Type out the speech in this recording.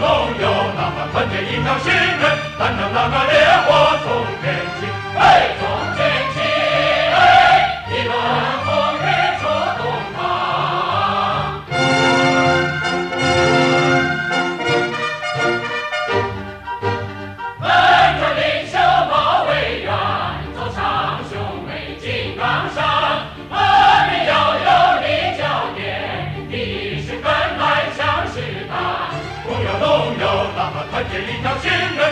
总有那么团结一条心人，担当那个烈火 que lindo siempre,